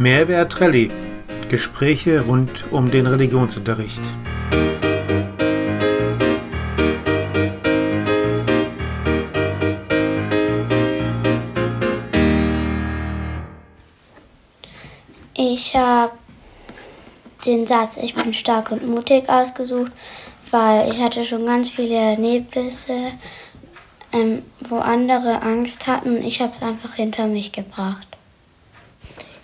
Mehrwert Rallye. Gespräche rund um den Religionsunterricht. Ich habe den Satz Ich bin stark und mutig ausgesucht, weil ich hatte schon ganz viele Erlebnisse, ähm, wo andere Angst hatten ich habe es einfach hinter mich gebracht.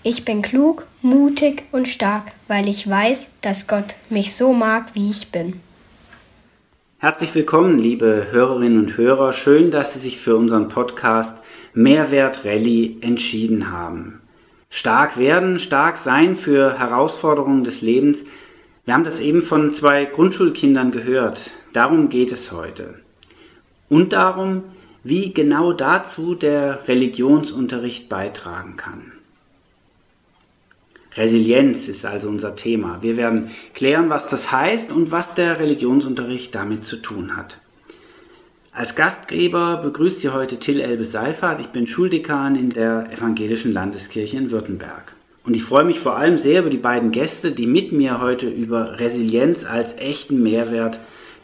Ich bin klug, mutig und stark, weil ich weiß, dass Gott mich so mag, wie ich bin. Herzlich willkommen, liebe Hörerinnen und Hörer. Schön, dass Sie sich für unseren Podcast Mehrwert Rallye entschieden haben. Stark werden, stark sein für Herausforderungen des Lebens. Wir haben das eben von zwei Grundschulkindern gehört. Darum geht es heute. Und darum, wie genau dazu der Religionsunterricht beitragen kann. Resilienz ist also unser Thema. Wir werden klären, was das heißt und was der Religionsunterricht damit zu tun hat. Als Gastgeber begrüßt Sie heute Till Elbe Seifert. Ich bin Schuldekan in der Evangelischen Landeskirche in Württemberg. Und ich freue mich vor allem sehr über die beiden Gäste, die mit mir heute über Resilienz als echten Mehrwert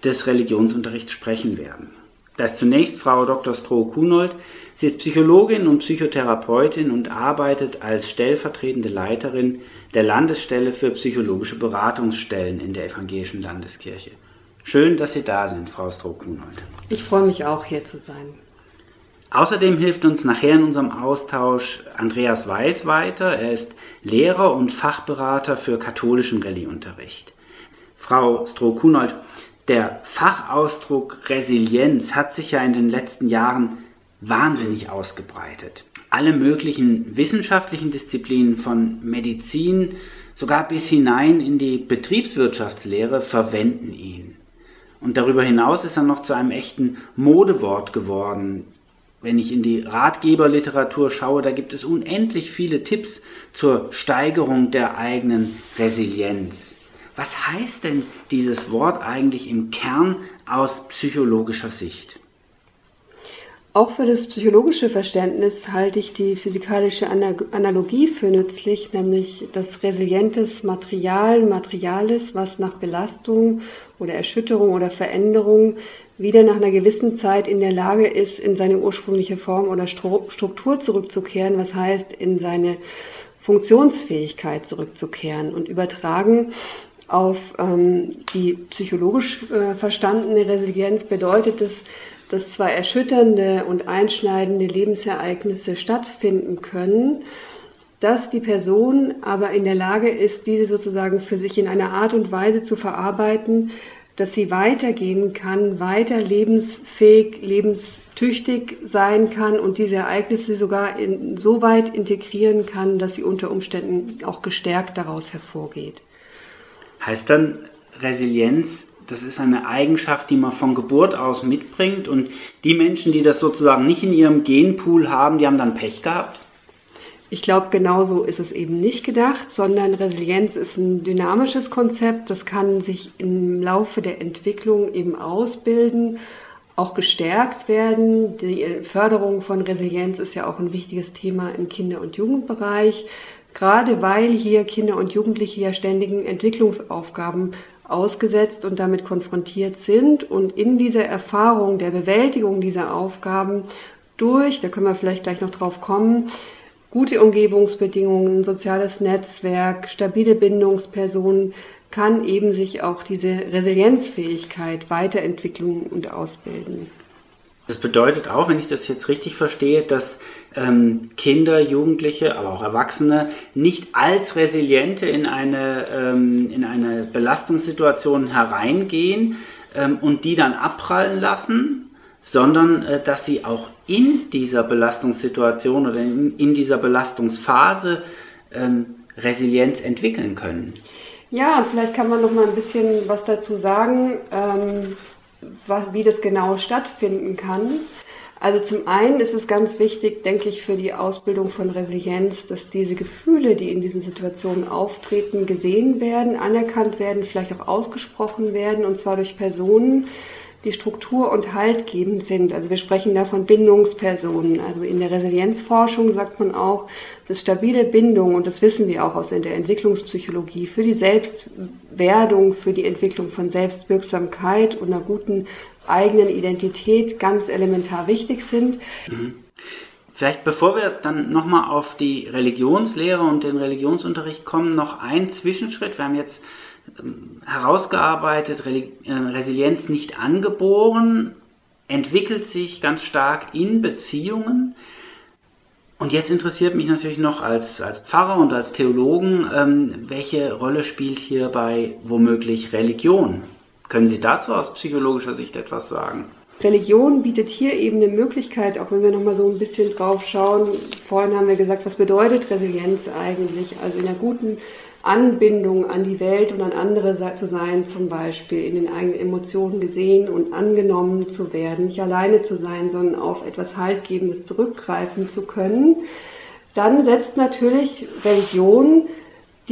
des Religionsunterrichts sprechen werden. Das ist zunächst Frau Dr. Stroh-Kunold. Sie ist Psychologin und Psychotherapeutin und arbeitet als stellvertretende Leiterin der Landesstelle für psychologische Beratungsstellen in der Evangelischen Landeskirche. Schön, dass Sie da sind, Frau Stroh-Kunold. Ich freue mich auch, hier zu sein. Außerdem hilft uns nachher in unserem Austausch Andreas Weiß weiter. Er ist Lehrer und Fachberater für katholischen Rallyeunterricht. Frau Stroh-Kunold, der Fachausdruck Resilienz hat sich ja in den letzten Jahren wahnsinnig ausgebreitet. Alle möglichen wissenschaftlichen Disziplinen von Medizin sogar bis hinein in die Betriebswirtschaftslehre verwenden ihn. Und darüber hinaus ist er noch zu einem echten Modewort geworden. Wenn ich in die Ratgeberliteratur schaue, da gibt es unendlich viele Tipps zur Steigerung der eigenen Resilienz. Was heißt denn dieses Wort eigentlich im Kern aus psychologischer Sicht? Auch für das psychologische Verständnis halte ich die physikalische Analogie für nützlich, nämlich dass resilientes Material Material ist, was nach Belastung oder Erschütterung oder Veränderung wieder nach einer gewissen Zeit in der Lage ist, in seine ursprüngliche Form oder Struktur zurückzukehren, was heißt, in seine Funktionsfähigkeit zurückzukehren und übertragen auf ähm, die psychologisch äh, verstandene Resilienz bedeutet es, dass zwar erschütternde und einschneidende Lebensereignisse stattfinden können, dass die Person aber in der Lage ist, diese sozusagen für sich in einer Art und Weise zu verarbeiten, dass sie weitergehen kann, weiter lebensfähig, lebenstüchtig sein kann und diese Ereignisse sogar in, so weit integrieren kann, dass sie unter Umständen auch gestärkt daraus hervorgeht. Heißt dann Resilienz, das ist eine Eigenschaft, die man von Geburt aus mitbringt und die Menschen, die das sozusagen nicht in ihrem Genpool haben, die haben dann Pech gehabt? Ich glaube, genauso ist es eben nicht gedacht, sondern Resilienz ist ein dynamisches Konzept. Das kann sich im Laufe der Entwicklung eben ausbilden, auch gestärkt werden. Die Förderung von Resilienz ist ja auch ein wichtiges Thema im Kinder- und Jugendbereich gerade weil hier Kinder und Jugendliche ja ständigen Entwicklungsaufgaben ausgesetzt und damit konfrontiert sind und in dieser Erfahrung der Bewältigung dieser Aufgaben durch, da können wir vielleicht gleich noch drauf kommen, gute Umgebungsbedingungen, soziales Netzwerk, stabile Bindungspersonen, kann eben sich auch diese Resilienzfähigkeit weiterentwickeln und ausbilden. Das bedeutet auch, wenn ich das jetzt richtig verstehe, dass ähm, Kinder, Jugendliche, aber auch Erwachsene nicht als Resiliente in eine, ähm, in eine Belastungssituation hereingehen ähm, und die dann abprallen lassen, sondern äh, dass sie auch in dieser Belastungssituation oder in, in dieser Belastungsphase ähm, Resilienz entwickeln können. Ja, vielleicht kann man noch mal ein bisschen was dazu sagen ähm, was, wie das genau stattfinden kann. Also zum einen ist es ganz wichtig, denke ich, für die Ausbildung von Resilienz, dass diese Gefühle, die in diesen Situationen auftreten, gesehen werden, anerkannt werden, vielleicht auch ausgesprochen werden, und zwar durch Personen, die Struktur und haltgebend sind. Also wir sprechen da von Bindungspersonen. Also in der Resilienzforschung sagt man auch, dass stabile Bindung, und das wissen wir auch aus der Entwicklungspsychologie, für die Selbstwerdung, für die Entwicklung von Selbstwirksamkeit und einer guten eigenen Identität ganz elementar wichtig sind. Mhm. Vielleicht bevor wir dann nochmal auf die Religionslehre und den Religionsunterricht kommen, noch ein Zwischenschritt. Wir haben jetzt herausgearbeitet, äh, Resilienz nicht angeboren, entwickelt sich ganz stark in Beziehungen. Und jetzt interessiert mich natürlich noch als, als Pfarrer und als Theologen, ähm, welche Rolle spielt hierbei womöglich Religion? Können Sie dazu aus psychologischer Sicht etwas sagen? Religion bietet hier eben eine Möglichkeit, auch wenn wir nochmal so ein bisschen drauf schauen. Vorhin haben wir gesagt, was bedeutet Resilienz eigentlich? Also in einer guten Anbindung an die Welt und an andere zu sein, zum Beispiel in den eigenen Emotionen gesehen und angenommen zu werden, nicht alleine zu sein, sondern auf etwas Haltgebendes zurückgreifen zu können, dann setzt natürlich Religion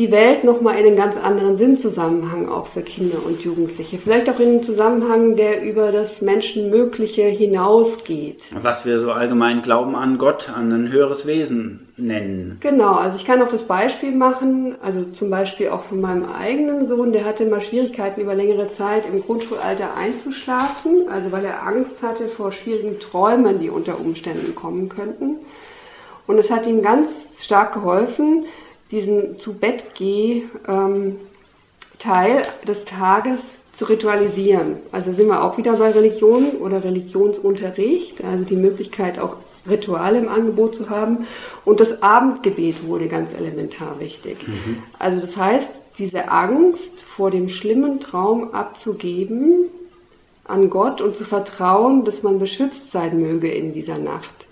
die Welt nochmal in einen ganz anderen Sinnzusammenhang auch für Kinder und Jugendliche. Vielleicht auch in einen Zusammenhang, der über das Menschenmögliche hinausgeht. Was wir so allgemein Glauben an Gott, an ein höheres Wesen nennen. Genau, also ich kann auch das Beispiel machen, also zum Beispiel auch von meinem eigenen Sohn, der hatte mal Schwierigkeiten über längere Zeit im Grundschulalter einzuschlafen, also weil er Angst hatte vor schwierigen Träumen, die unter Umständen kommen könnten. Und es hat ihm ganz stark geholfen, diesen zu Bett geh ähm, Teil des Tages zu ritualisieren. Also sind wir auch wieder bei Religion oder Religionsunterricht, also die Möglichkeit auch Rituale im Angebot zu haben. Und das Abendgebet wurde ganz elementar wichtig. Mhm. Also das heißt, diese Angst vor dem schlimmen Traum abzugeben an Gott und zu vertrauen, dass man beschützt sein möge in dieser Nacht.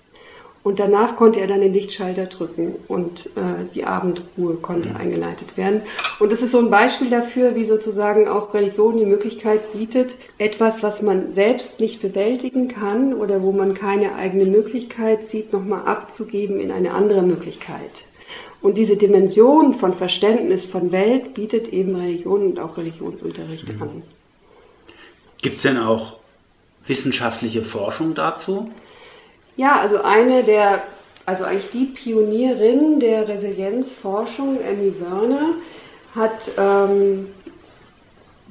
Und danach konnte er dann den Lichtschalter drücken und äh, die Abendruhe konnte mhm. eingeleitet werden. Und das ist so ein Beispiel dafür, wie sozusagen auch Religion die Möglichkeit bietet, etwas, was man selbst nicht bewältigen kann oder wo man keine eigene Möglichkeit sieht, nochmal abzugeben in eine andere Möglichkeit. Und diese Dimension von Verständnis von Welt bietet eben Religion und auch Religionsunterricht mhm. an. Gibt es denn auch wissenschaftliche Forschung dazu? Ja, also eine der, also eigentlich die Pionierin der Resilienzforschung, Emmy Werner, hat ähm,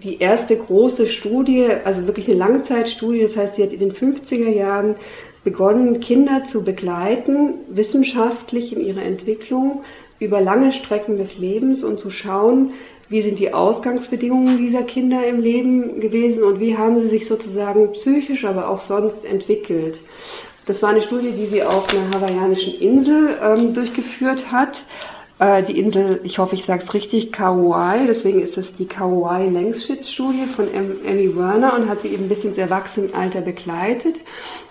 die erste große Studie, also wirklich eine Langzeitstudie, das heißt, sie hat in den 50er Jahren begonnen, Kinder zu begleiten, wissenschaftlich in ihrer Entwicklung über lange Strecken des Lebens und zu schauen, wie sind die Ausgangsbedingungen dieser Kinder im Leben gewesen und wie haben sie sich sozusagen psychisch, aber auch sonst entwickelt. Das war eine Studie, die sie auf einer hawaiianischen Insel ähm, durchgeführt hat. Äh, die Insel, ich hoffe, ich sage es richtig, Kauai. Deswegen ist das die Kauai-Längsschnittstudie von Emmy Werner und hat sie eben bis ins Erwachsenenalter begleitet.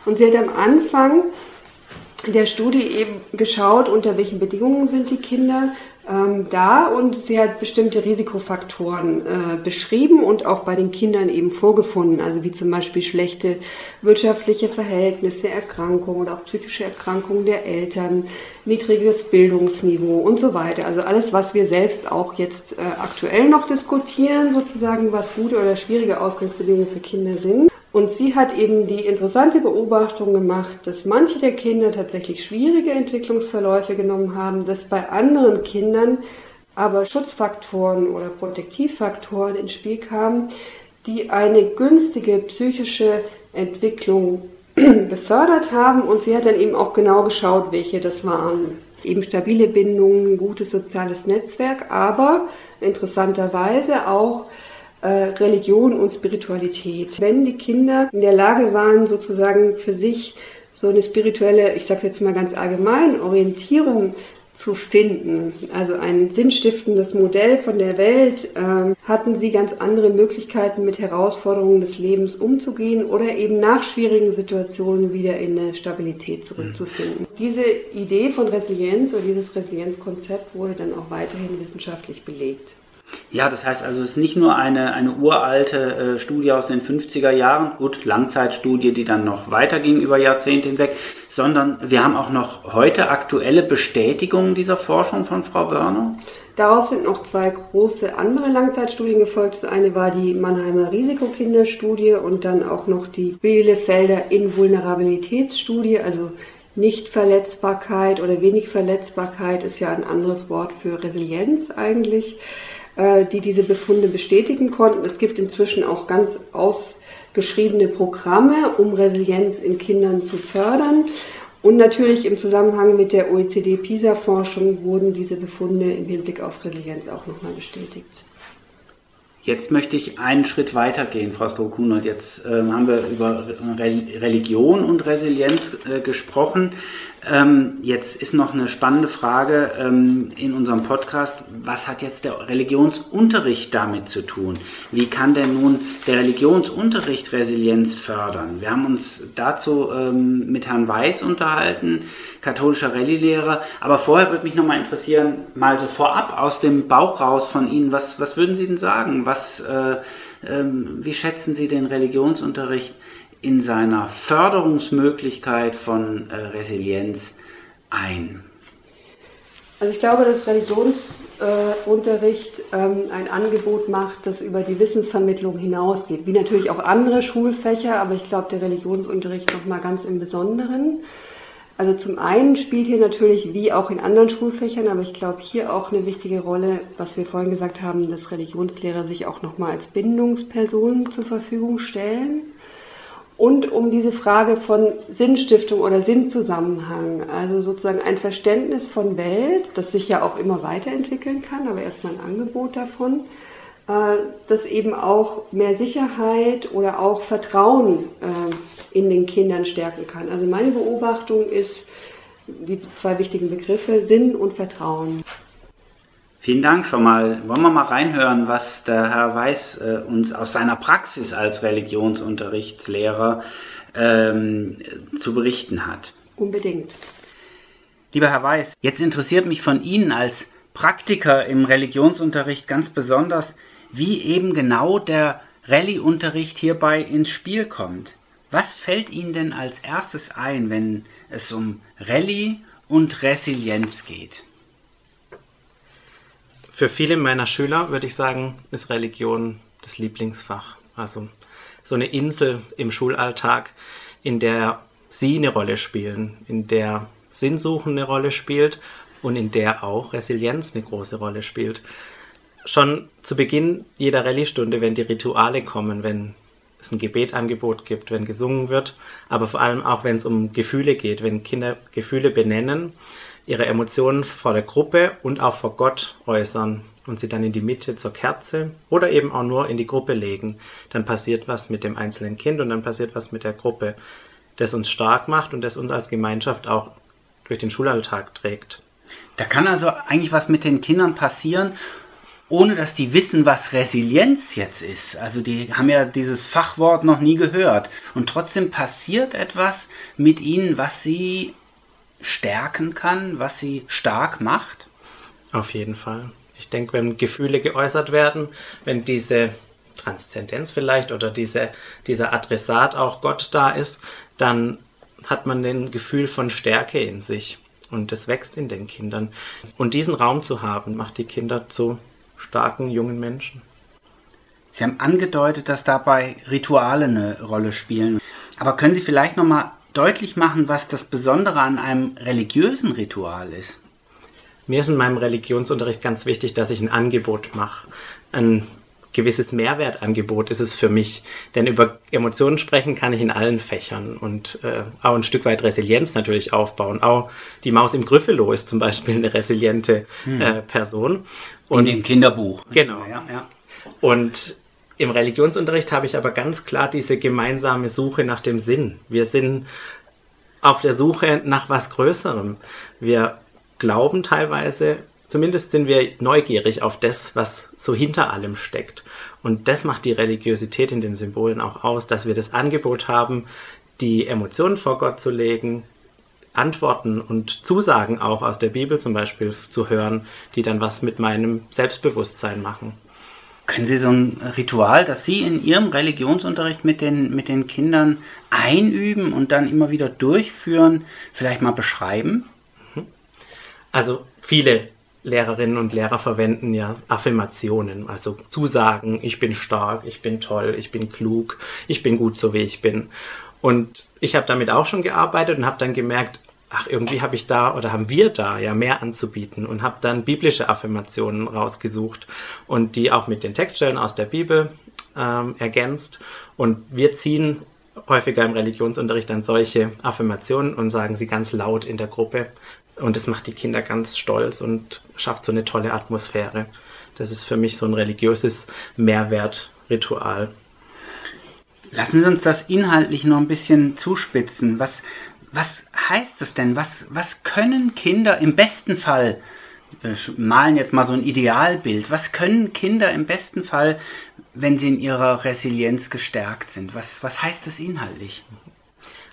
Und sie hat am Anfang der Studie eben geschaut, unter welchen Bedingungen sind die Kinder ähm, da und sie hat bestimmte Risikofaktoren äh, beschrieben und auch bei den Kindern eben vorgefunden, also wie zum Beispiel schlechte wirtschaftliche Verhältnisse, Erkrankungen oder auch psychische Erkrankungen der Eltern, niedriges Bildungsniveau und so weiter. Also alles, was wir selbst auch jetzt äh, aktuell noch diskutieren, sozusagen, was gute oder schwierige Ausgangsbedingungen für Kinder sind. Und sie hat eben die interessante Beobachtung gemacht, dass manche der Kinder tatsächlich schwierige Entwicklungsverläufe genommen haben, dass bei anderen Kindern aber Schutzfaktoren oder Protektivfaktoren ins Spiel kamen, die eine günstige psychische Entwicklung befördert haben. Und sie hat dann eben auch genau geschaut, welche das waren. Eben stabile Bindungen, gutes soziales Netzwerk, aber interessanterweise auch äh, Religion und Spiritualität. Wenn die Kinder in der Lage waren, sozusagen für sich so eine spirituelle, ich sage jetzt mal ganz allgemein, Orientierung zu finden, also ein sinnstiftendes Modell von der Welt, äh, hatten sie ganz andere Möglichkeiten, mit Herausforderungen des Lebens umzugehen oder eben nach schwierigen Situationen wieder in eine Stabilität zurückzufinden. Mhm. Diese Idee von Resilienz oder dieses Resilienzkonzept wurde dann auch weiterhin wissenschaftlich belegt. Ja, das heißt also, es ist nicht nur eine, eine uralte äh, Studie aus den 50er Jahren, gut, Langzeitstudie, die dann noch weiterging über Jahrzehnte hinweg, sondern wir haben auch noch heute aktuelle Bestätigungen dieser Forschung von Frau Wörner. Darauf sind noch zwei große andere Langzeitstudien gefolgt. Das eine war die Mannheimer Risikokinderstudie und dann auch noch die Bielefelder Invulnerabilitätsstudie, also Nichtverletzbarkeit oder wenig Verletzbarkeit ist ja ein anderes Wort für Resilienz eigentlich, die diese Befunde bestätigen konnten. Es gibt inzwischen auch ganz ausgeschriebene Programme, um Resilienz in Kindern zu fördern. Und natürlich im Zusammenhang mit der OECD-PISA-Forschung wurden diese Befunde im Hinblick auf Resilienz auch nochmal bestätigt. Jetzt möchte ich einen Schritt weiter gehen, Frau Stroh-Kunert. Jetzt äh, haben wir über Religion und Resilienz äh, gesprochen. Ähm, jetzt ist noch eine spannende Frage ähm, in unserem Podcast. Was hat jetzt der Religionsunterricht damit zu tun? Wie kann denn nun der Religionsunterricht Resilienz fördern? Wir haben uns dazu ähm, mit Herrn Weiß unterhalten, katholischer Rallye-Lehrer. Aber vorher würde mich noch mal interessieren, mal so vorab aus dem Bauch raus von Ihnen, was, was würden Sie denn sagen? Was, äh, äh, wie schätzen Sie den Religionsunterricht in seiner Förderungsmöglichkeit von äh, Resilienz ein? Also ich glaube, dass Religionsunterricht äh, ähm, ein Angebot macht, das über die Wissensvermittlung hinausgeht, wie natürlich auch andere Schulfächer, aber ich glaube, der Religionsunterricht nochmal ganz im Besonderen. Also zum einen spielt hier natürlich, wie auch in anderen Schulfächern, aber ich glaube hier auch eine wichtige Rolle, was wir vorhin gesagt haben, dass Religionslehrer sich auch nochmal als Bindungspersonen zur Verfügung stellen und um diese Frage von Sinnstiftung oder Sinnzusammenhang, also sozusagen ein Verständnis von Welt, das sich ja auch immer weiterentwickeln kann, aber erstmal ein Angebot davon, äh, das eben auch mehr Sicherheit oder auch Vertrauen äh, in den Kindern stärken kann. Also meine Beobachtung ist, die zwei wichtigen Begriffe Sinn und Vertrauen. Vielen Dank schon mal. Wollen wir mal reinhören, was der Herr Weiß äh, uns aus seiner Praxis als Religionsunterrichtslehrer ähm, zu berichten hat? Unbedingt. Lieber Herr Weiß, jetzt interessiert mich von Ihnen als Praktiker im Religionsunterricht ganz besonders, wie eben genau der Rallye-Unterricht hierbei ins Spiel kommt. Was fällt Ihnen denn als erstes ein, wenn es um Rallye und Resilienz geht? Für viele meiner Schüler würde ich sagen, ist Religion das Lieblingsfach. Also so eine Insel im Schulalltag, in der sie eine Rolle spielen, in der Sinnsuchen eine Rolle spielt und in der auch Resilienz eine große Rolle spielt. Schon zu Beginn jeder Rallye-Stunde, wenn die Rituale kommen, wenn es ein Gebetangebot gibt, wenn gesungen wird, aber vor allem auch, wenn es um Gefühle geht, wenn Kinder Gefühle benennen, ihre Emotionen vor der Gruppe und auch vor Gott äußern und sie dann in die Mitte zur Kerze oder eben auch nur in die Gruppe legen, dann passiert was mit dem einzelnen Kind und dann passiert was mit der Gruppe, das uns stark macht und das uns als Gemeinschaft auch durch den Schulalltag trägt. Da kann also eigentlich was mit den Kindern passieren, ohne dass die wissen, was Resilienz jetzt ist. Also die haben ja dieses Fachwort noch nie gehört. Und trotzdem passiert etwas mit ihnen, was sie stärken kann, was sie stark macht? Auf jeden Fall. Ich denke, wenn Gefühle geäußert werden, wenn diese Transzendenz vielleicht oder diese, dieser Adressat auch Gott da ist, dann hat man ein Gefühl von Stärke in sich und das wächst in den Kindern. Und diesen Raum zu haben, macht die Kinder zu starken jungen Menschen. Sie haben angedeutet, dass dabei Rituale eine Rolle spielen. Aber können Sie vielleicht noch mal deutlich machen, was das Besondere an einem religiösen Ritual ist? Mir ist in meinem Religionsunterricht ganz wichtig, dass ich ein Angebot mache. Ein gewisses Mehrwertangebot ist es für mich. Denn über Emotionen sprechen kann ich in allen Fächern und äh, auch ein Stück weit Resilienz natürlich aufbauen. Auch die Maus im Gryffalo ist zum Beispiel eine resiliente hm. äh, Person. Und, in dem Kinderbuch. Genau. Ja, ja. Und im Religionsunterricht habe ich aber ganz klar diese gemeinsame Suche nach dem Sinn. Wir sind auf der Suche nach was Größerem. Wir glauben teilweise, zumindest sind wir neugierig auf das, was so hinter allem steckt. Und das macht die Religiosität in den Symbolen auch aus, dass wir das Angebot haben, die Emotionen vor Gott zu legen, Antworten und Zusagen auch aus der Bibel zum Beispiel zu hören, die dann was mit meinem Selbstbewusstsein machen. Können Sie so ein Ritual, das Sie in Ihrem Religionsunterricht mit den, mit den Kindern einüben und dann immer wieder durchführen, vielleicht mal beschreiben? Also viele Lehrerinnen und Lehrer verwenden ja Affirmationen, also Zusagen, ich bin stark, ich bin toll, ich bin klug, ich bin gut so wie ich bin. Und ich habe damit auch schon gearbeitet und habe dann gemerkt, ach, irgendwie habe ich da oder haben wir da ja mehr anzubieten und habe dann biblische Affirmationen rausgesucht und die auch mit den Textstellen aus der Bibel ähm, ergänzt. Und wir ziehen häufiger im Religionsunterricht dann solche Affirmationen und sagen sie ganz laut in der Gruppe. Und das macht die Kinder ganz stolz und schafft so eine tolle Atmosphäre. Das ist für mich so ein religiöses Mehrwertritual. Lassen Sie uns das inhaltlich noch ein bisschen zuspitzen. Was, was heißt das denn? Was, was können Kinder im besten Fall, wir malen jetzt mal so ein Idealbild, was können Kinder im besten Fall, wenn sie in ihrer Resilienz gestärkt sind? Was, was heißt das inhaltlich?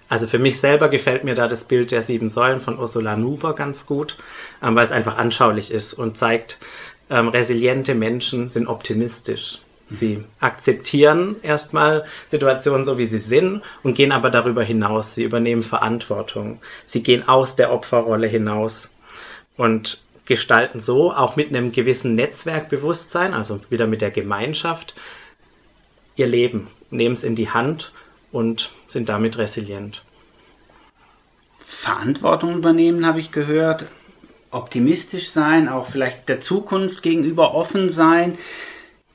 Also für mich selber gefällt mir da das Bild der sieben Säulen von Ursula Nuber ganz gut, ähm, weil es einfach anschaulich ist und zeigt, ähm, resiliente Menschen sind optimistisch. Sie akzeptieren erstmal Situationen so, wie sie sind und gehen aber darüber hinaus. Sie übernehmen Verantwortung. Sie gehen aus der Opferrolle hinaus und gestalten so auch mit einem gewissen Netzwerkbewusstsein, also wieder mit der Gemeinschaft, ihr Leben, nehmen es in die Hand und sind damit resilient. Verantwortung übernehmen, habe ich gehört, optimistisch sein, auch vielleicht der Zukunft gegenüber offen sein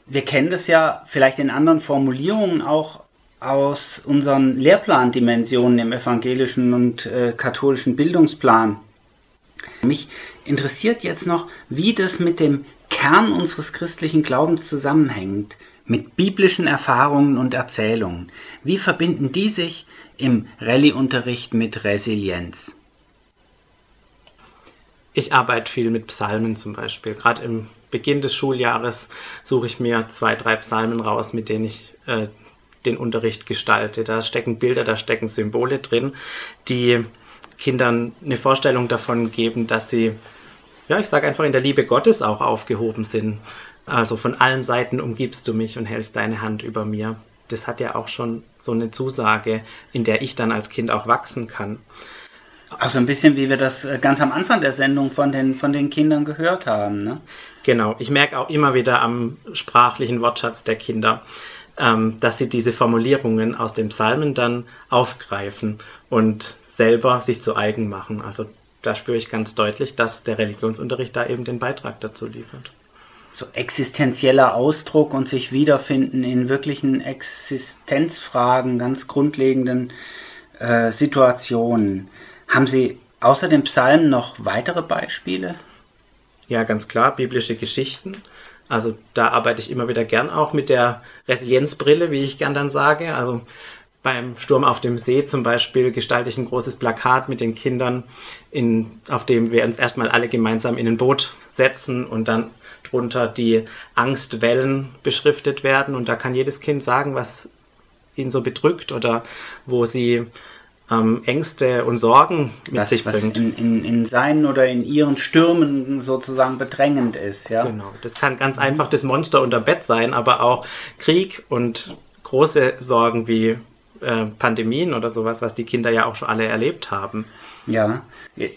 wir kennen das ja vielleicht in anderen Formulierungen auch aus unseren Lehrplandimensionen im evangelischen und äh, katholischen Bildungsplan. Mich interessiert jetzt noch, wie das mit dem Kern unseres christlichen Glaubens zusammenhängt, mit biblischen Erfahrungen und Erzählungen. Wie verbinden die sich im Rallye-Unterricht mit Resilienz? Ich arbeite viel mit Psalmen zum Beispiel, gerade im Beginn des Schuljahres suche ich mir zwei, drei Psalmen raus, mit denen ich äh, den Unterricht gestalte. Da stecken Bilder, da stecken Symbole drin, die Kindern eine Vorstellung davon geben, dass sie, ja, ich sage einfach, in der Liebe Gottes auch aufgehoben sind. Also von allen Seiten umgibst du mich und hältst deine Hand über mir. Das hat ja auch schon so eine Zusage, in der ich dann als Kind auch wachsen kann. Also ein bisschen wie wir das äh, ganz am Anfang der Sendung von den, von den Kindern gehört haben. Ne? Genau, ich merke auch immer wieder am sprachlichen Wortschatz der Kinder, ähm, dass sie diese Formulierungen aus den Psalmen dann aufgreifen und selber sich zu eigen machen. Also da spüre ich ganz deutlich, dass der Religionsunterricht da eben den Beitrag dazu liefert. So existenzieller Ausdruck und sich wiederfinden in wirklichen Existenzfragen, ganz grundlegenden äh, Situationen. Haben Sie außer den Psalmen noch weitere Beispiele? Ja, ganz klar, biblische Geschichten. Also da arbeite ich immer wieder gern auch mit der Resilienzbrille, wie ich gern dann sage. Also beim Sturm auf dem See zum Beispiel gestalte ich ein großes Plakat mit den Kindern, in, auf dem wir uns erstmal alle gemeinsam in ein Boot setzen und dann drunter die Angstwellen beschriftet werden. Und da kann jedes Kind sagen, was ihn so bedrückt oder wo sie ähm, Ängste und Sorgen mit was, sich was bringt. In, in, in seinen oder in ihren Stürmen sozusagen bedrängend ist. Ja? Genau, das kann ganz einfach das Monster unter Bett sein, aber auch Krieg und große Sorgen wie äh, Pandemien oder sowas, was die Kinder ja auch schon alle erlebt haben. Ja,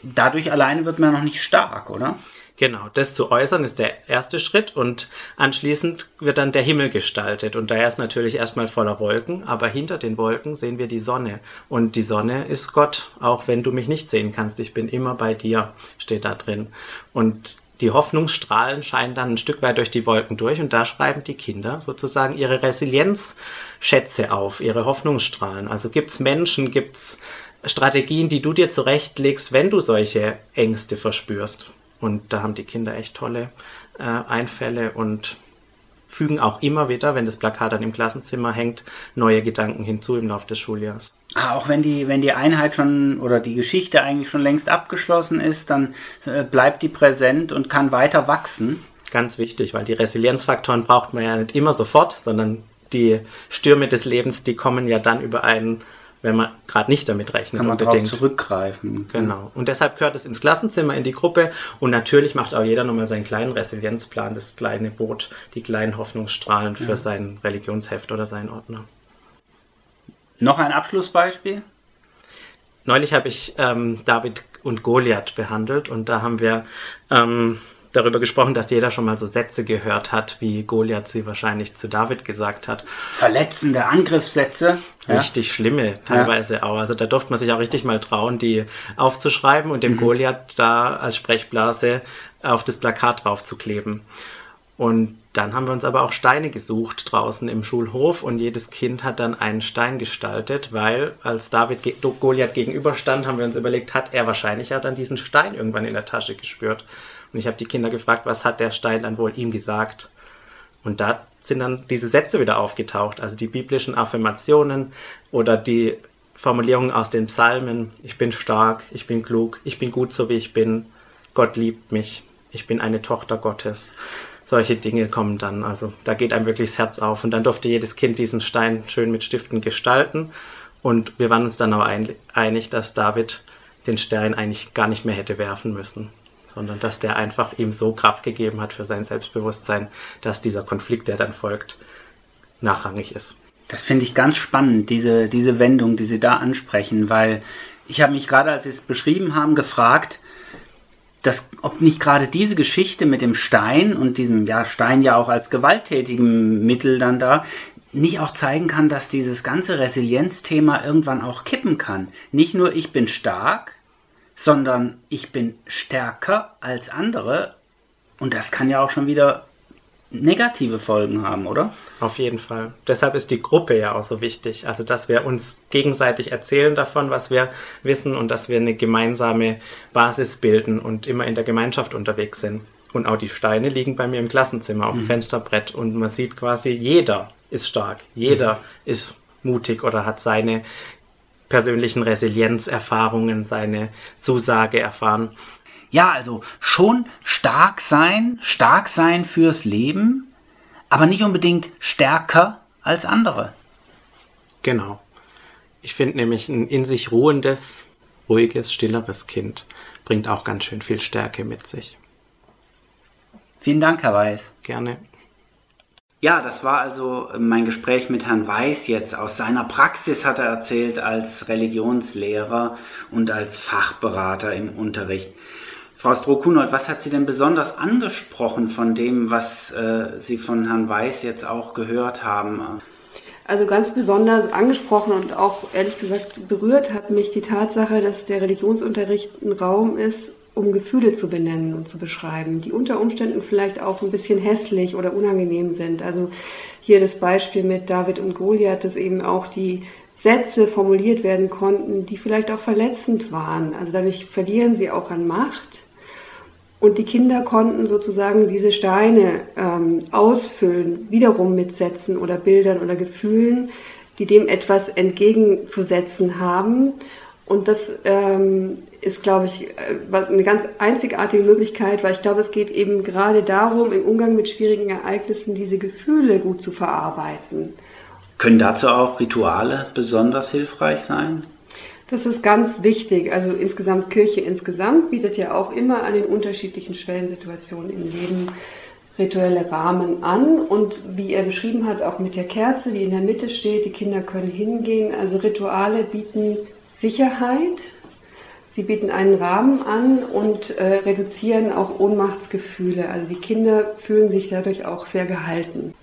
dadurch alleine wird man noch nicht stark, oder? Genau, das zu äußern ist der erste Schritt und anschließend wird dann der Himmel gestaltet und der ist natürlich erstmal voller Wolken, aber hinter den Wolken sehen wir die Sonne und die Sonne ist Gott, auch wenn du mich nicht sehen kannst, ich bin immer bei dir, steht da drin. Und die Hoffnungsstrahlen scheinen dann ein Stück weit durch die Wolken durch und da schreiben die Kinder sozusagen ihre Resilienzschätze auf, ihre Hoffnungsstrahlen. Also gibt es Menschen, gibt es Strategien, die du dir zurechtlegst, wenn du solche Ängste verspürst. Und da haben die Kinder echt tolle äh, Einfälle und fügen auch immer wieder, wenn das Plakat dann im Klassenzimmer hängt, neue Gedanken hinzu im Laufe des Schuljahres. Ah, auch wenn die, wenn die Einheit schon oder die Geschichte eigentlich schon längst abgeschlossen ist, dann äh, bleibt die präsent und kann weiter wachsen. Ganz wichtig, weil die Resilienzfaktoren braucht man ja nicht immer sofort, sondern die Stürme des Lebens, die kommen ja dann über einen wenn man gerade nicht damit rechnet. Kann man darauf zurückgreifen. Genau. Und deshalb gehört es ins Klassenzimmer, in die Gruppe. Und natürlich macht auch jeder nochmal seinen kleinen Resilienzplan, das kleine Boot, die kleinen Hoffnungsstrahlen für ja. sein Religionsheft oder seinen Ordner. Noch ein Abschlussbeispiel? Neulich habe ich ähm, David und Goliath behandelt und da haben wir ähm, darüber gesprochen, dass jeder schon mal so Sätze gehört hat, wie Goliath sie wahrscheinlich zu David gesagt hat. Verletzende Angriffssätze. Richtig ja. schlimme teilweise ja. auch. Also da durfte man sich auch richtig mal trauen, die aufzuschreiben und dem mhm. Goliath da als Sprechblase auf das Plakat draufzukleben. Und dann haben wir uns aber auch Steine gesucht draußen im Schulhof und jedes Kind hat dann einen Stein gestaltet, weil als David Goliath gegenüberstand, haben wir uns überlegt, hat er wahrscheinlich ja dann diesen Stein irgendwann in der Tasche gespürt. Und ich habe die Kinder gefragt, was hat der Stein dann wohl ihm gesagt? Und da sind dann diese Sätze wieder aufgetaucht, also die biblischen Affirmationen oder die Formulierungen aus den Psalmen, ich bin stark, ich bin klug, ich bin gut so wie ich bin, Gott liebt mich, ich bin eine Tochter Gottes solche Dinge kommen dann. Also da geht einem wirklich das Herz auf. Und dann durfte jedes Kind diesen Stein schön mit Stiften gestalten. Und wir waren uns dann aber einig, dass David den Stein eigentlich gar nicht mehr hätte werfen müssen, sondern dass der einfach ihm so Kraft gegeben hat für sein Selbstbewusstsein, dass dieser Konflikt, der dann folgt, nachrangig ist. Das finde ich ganz spannend, diese, diese Wendung, die Sie da ansprechen, weil ich habe mich gerade, als Sie es beschrieben haben, gefragt, dass, ob nicht gerade diese Geschichte mit dem Stein und diesem ja, Stein ja auch als gewalttätigem Mittel dann da, nicht auch zeigen kann, dass dieses ganze Resilienzthema irgendwann auch kippen kann. Nicht nur ich bin stark, sondern ich bin stärker als andere. Und das kann ja auch schon wieder negative Folgen haben, oder? Auf jeden Fall. Deshalb ist die Gruppe ja auch so wichtig. Also, dass wir uns gegenseitig erzählen davon, was wir wissen und dass wir eine gemeinsame Basis bilden und immer in der Gemeinschaft unterwegs sind. Und auch die Steine liegen bei mir im Klassenzimmer auf dem mhm. Fensterbrett und man sieht quasi, jeder ist stark, jeder mhm. ist mutig oder hat seine persönlichen Resilienzerfahrungen, seine Zusage erfahren. Ja, also schon stark sein, stark sein fürs Leben, aber nicht unbedingt stärker als andere. Genau. Ich finde nämlich ein in sich ruhendes, ruhiges, stilleres Kind bringt auch ganz schön viel Stärke mit sich. Vielen Dank, Herr Weiß. Gerne. Ja, das war also mein Gespräch mit Herrn Weiß jetzt. Aus seiner Praxis hat er erzählt als Religionslehrer und als Fachberater im Unterricht. Frau Stroh-Kunold, was hat Sie denn besonders angesprochen von dem, was äh, Sie von Herrn Weiß jetzt auch gehört haben? Also ganz besonders angesprochen und auch ehrlich gesagt berührt hat mich die Tatsache, dass der Religionsunterricht ein Raum ist, um Gefühle zu benennen und zu beschreiben, die unter Umständen vielleicht auch ein bisschen hässlich oder unangenehm sind. Also hier das Beispiel mit David und Goliath, dass eben auch die Sätze formuliert werden konnten, die vielleicht auch verletzend waren. Also dadurch verlieren sie auch an Macht und die Kinder konnten sozusagen diese Steine ähm, ausfüllen, wiederum mit Sätzen oder Bildern oder Gefühlen, die dem etwas entgegenzusetzen haben. Und das ähm, ist, glaube ich, äh, eine ganz einzigartige Möglichkeit, weil ich glaube, es geht eben gerade darum, im Umgang mit schwierigen Ereignissen diese Gefühle gut zu verarbeiten. Können dazu auch Rituale besonders hilfreich sein? Das ist ganz wichtig. Also insgesamt Kirche insgesamt bietet ja auch immer an den unterschiedlichen Schwellensituationen im Leben rituelle Rahmen an und wie er beschrieben hat, auch mit der Kerze, die in der Mitte steht, die Kinder können hingehen. Also Rituale bieten Sicherheit, sie bieten einen Rahmen an und äh, reduzieren auch Ohnmachtsgefühle. Also die Kinder fühlen sich dadurch auch sehr gehalten.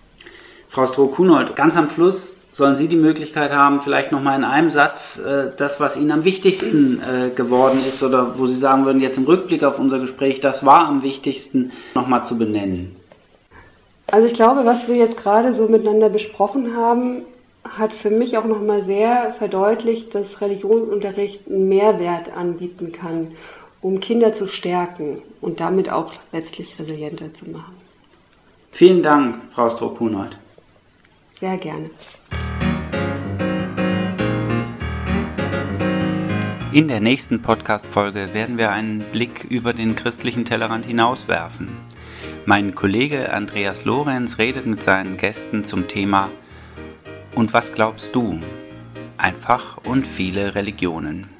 Frau Stroh-Kunold, ganz am Schluss sollen Sie die Möglichkeit haben, vielleicht nochmal in einem Satz äh, das, was Ihnen am wichtigsten äh, geworden ist oder wo Sie sagen würden, jetzt im Rückblick auf unser Gespräch, das war am wichtigsten, nochmal zu benennen. Also ich glaube, was wir jetzt gerade so miteinander besprochen haben, hat für mich auch nochmal sehr verdeutlicht, dass Religionsunterricht einen Mehrwert anbieten kann, um Kinder zu stärken und damit auch letztlich resilienter zu machen. Vielen Dank, Frau Stroh-Kunold. Sehr gerne. In der nächsten Podcast-Folge werden wir einen Blick über den christlichen Tellerrand hinauswerfen. Mein Kollege Andreas Lorenz redet mit seinen Gästen zum Thema Und was glaubst du? Einfach und viele Religionen.